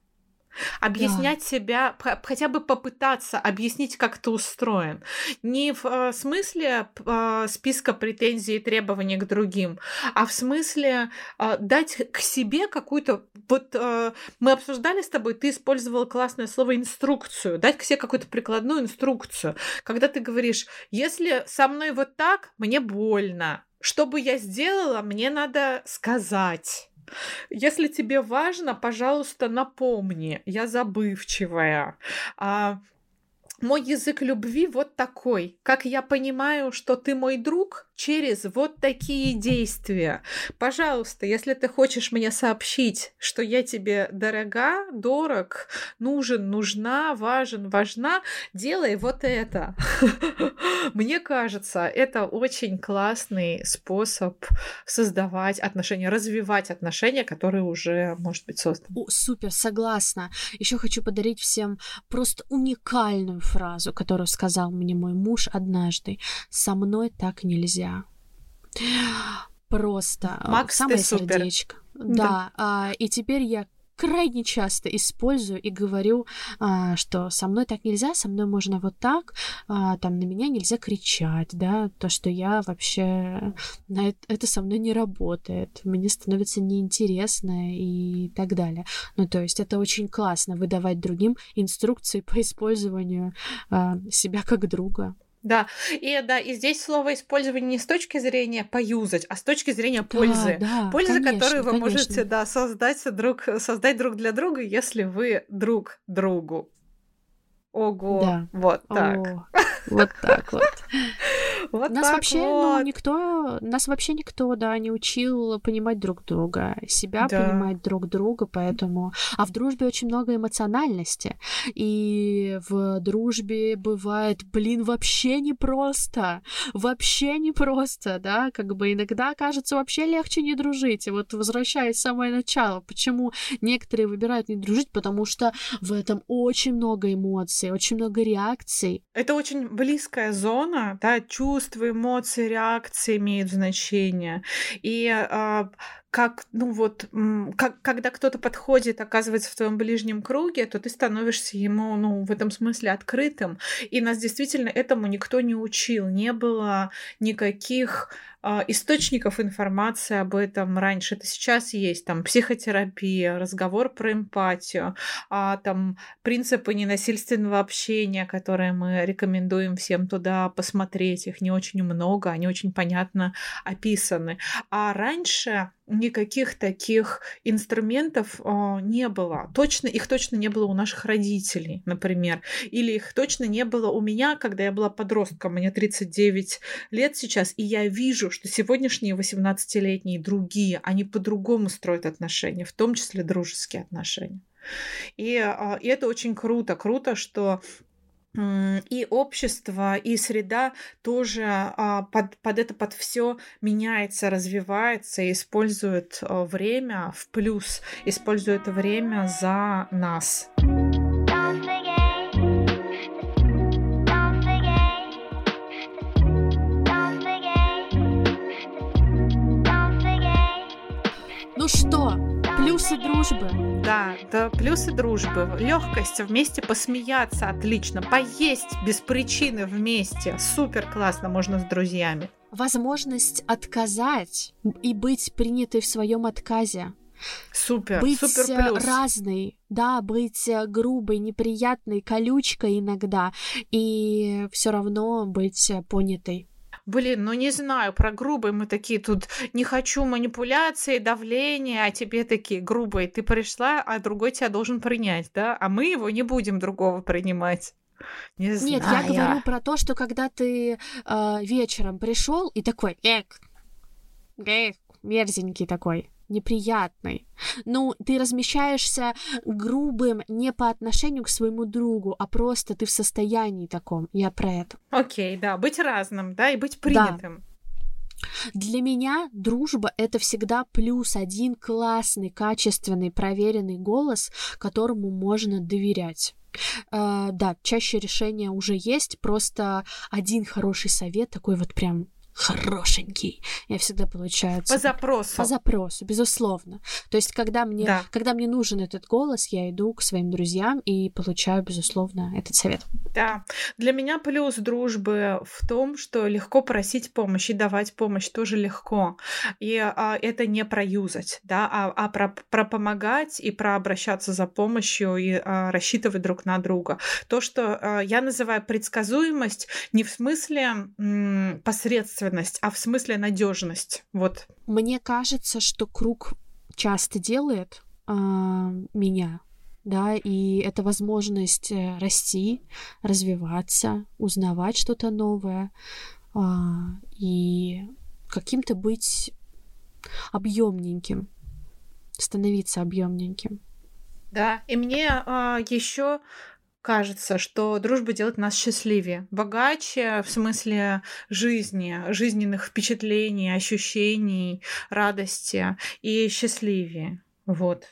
Объяснять да. себя, хотя бы попытаться объяснить, как ты устроен. Не в э, смысле э, списка претензий и требований к другим, а в смысле э, дать к себе какую-то... Вот мы обсуждали с тобой, ты использовала классное слово инструкцию, дать к себе какую-то прикладную инструкцию. Когда ты говоришь, если со мной вот так, мне больно. Что бы я сделала, мне надо сказать если тебе важно, пожалуйста, напомни. Я забывчивая. А, мой язык любви вот такой. Как я понимаю, что ты мой друг, через вот такие действия. Пожалуйста, если ты хочешь мне сообщить, что я тебе дорога, дорог, нужен, нужна, важен, важна, делай вот это. Мне кажется, это очень классный способ создавать отношения, развивать отношения, которые уже, может быть, созданы. О, супер, согласна. Еще хочу подарить всем просто уникальную фразу, которую сказал мне мой муж однажды. Со мной так нельзя. Просто Макс, самое ты супер. сердечко. Да, да. А, и теперь я крайне часто использую и говорю, а, что со мной так нельзя, со мной можно вот так, а, там на меня нельзя кричать, да, то, что я вообще, на это, это со мной не работает, мне становится неинтересно и так далее. Ну, то есть это очень классно выдавать другим инструкции по использованию а, себя как друга. Да, и да, и здесь слово использование не с точки зрения поюзать, а с точки зрения пользы. Да, да, пользы, конечно, которую вы конечно. можете да, создать, друг, создать друг для друга, если вы друг другу. Ого, да. вот так. О, вот так вот. Вот нас вообще, ну, вот. ну, никто, нас вообще никто, да, не учил понимать друг друга, себя да. понимать друг друга, поэтому... А в дружбе очень много эмоциональности, и в дружбе бывает, блин, вообще непросто, вообще непросто, да, как бы иногда кажется вообще легче не дружить, и вот возвращаясь в самое начало, почему некоторые выбирают не дружить, потому что в этом очень много эмоций, очень много реакций. Это очень близкая зона, да, чувства, эмоции, реакции имеют значение. И э, как, ну вот, как, когда кто-то подходит, оказывается в твоем ближнем круге, то ты становишься ему, ну, в этом смысле открытым. И нас действительно этому никто не учил. Не было никаких а, источников информации об этом раньше. Это сейчас есть там психотерапия, разговор про эмпатию, а, там принципы ненасильственного общения, которые мы рекомендуем всем туда посмотреть. Их не очень много, они очень понятно описаны. А раньше никаких таких инструментов э, не было. Точно, их точно не было у наших родителей, например. Или их точно не было у меня, когда я была подростком. Мне 39 лет сейчас, и я вижу, что сегодняшние 18-летние другие, они по-другому строят отношения, в том числе дружеские отношения. И, э, и это очень круто. Круто, что и общество, и среда тоже а, под, под это, под все меняется, развивается использует а, время в плюс, использует время за нас. Ну что, плюсы дружбы? Да, да, плюсы дружбы. Легкость, вместе посмеяться отлично, поесть без причины вместе. Супер классно, можно с друзьями. Возможность отказать и быть принятой в своем отказе. Супер, быть супер э, плюс. разной, да, быть э, грубой, неприятной, колючкой иногда, и все равно быть э, понятой. Блин, ну не знаю, про грубые мы такие тут не хочу манипуляции, давления, а тебе такие грубые. Ты пришла, а другой тебя должен принять, да? А мы его не будем другого принимать. Не знаю. Нет, я говорю про то, что когда ты э, вечером пришел и такой, эк, эк, мерзенький такой, неприятный. Ну, ты размещаешься грубым не по отношению к своему другу, а просто ты в состоянии таком. Я про это. Окей, да, быть разным, да, и быть принятым. Да. Для меня дружба это всегда плюс один классный, качественный, проверенный голос, которому можно доверять. Uh, да, чаще решения уже есть, просто один хороший совет, такой вот прям хорошенький. Я всегда получаю... По запросу. По запросу, безусловно. То есть, когда мне, да. когда мне нужен этот голос, я иду к своим друзьям и получаю, безусловно, этот совет. Да. Для меня плюс дружбы в том, что легко просить помощь и давать помощь тоже легко. И а, это не про юзать, да, а, а про, про помогать и про обращаться за помощью и а, рассчитывать друг на друга. То, что а, я называю предсказуемость не в смысле м, посредственно ответственность, а в смысле надежность. Вот. Мне кажется, что круг часто делает э, меня, да, и это возможность э, расти, развиваться, узнавать что-то новое э, и каким-то быть объемненьким, становиться объемненьким. Да, и мне а, еще кажется, что дружба делает нас счастливее, богаче в смысле жизни, жизненных впечатлений, ощущений, радости и счастливее. Вот.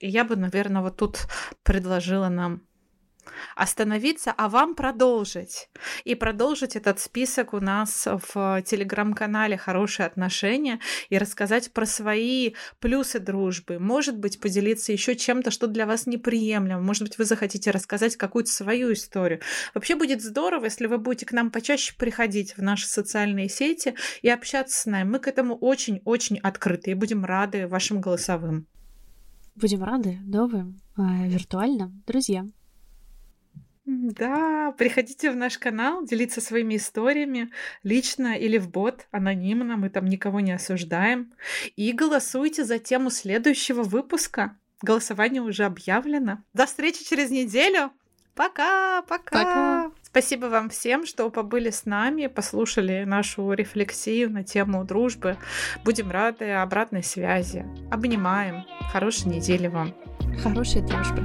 И я бы, наверное, вот тут предложила нам остановиться, а вам продолжить. И продолжить этот список у нас в телеграм-канале «Хорошие отношения» и рассказать про свои плюсы дружбы. Может быть, поделиться еще чем-то, что для вас неприемлемо. Может быть, вы захотите рассказать какую-то свою историю. Вообще будет здорово, если вы будете к нам почаще приходить в наши социальные сети и общаться с нами. Мы к этому очень-очень открыты и будем рады вашим голосовым. Будем рады новым э, виртуальным друзьям. Да, приходите в наш канал, делиться своими историями, лично или в бот, анонимно, мы там никого не осуждаем. И голосуйте за тему следующего выпуска. Голосование уже объявлено. До встречи через неделю. Пока, пока. пока. Спасибо вам всем, что побыли с нами, послушали нашу рефлексию на тему дружбы. Будем рады обратной связи. Обнимаем. Хорошей недели вам. Хорошей дружбы.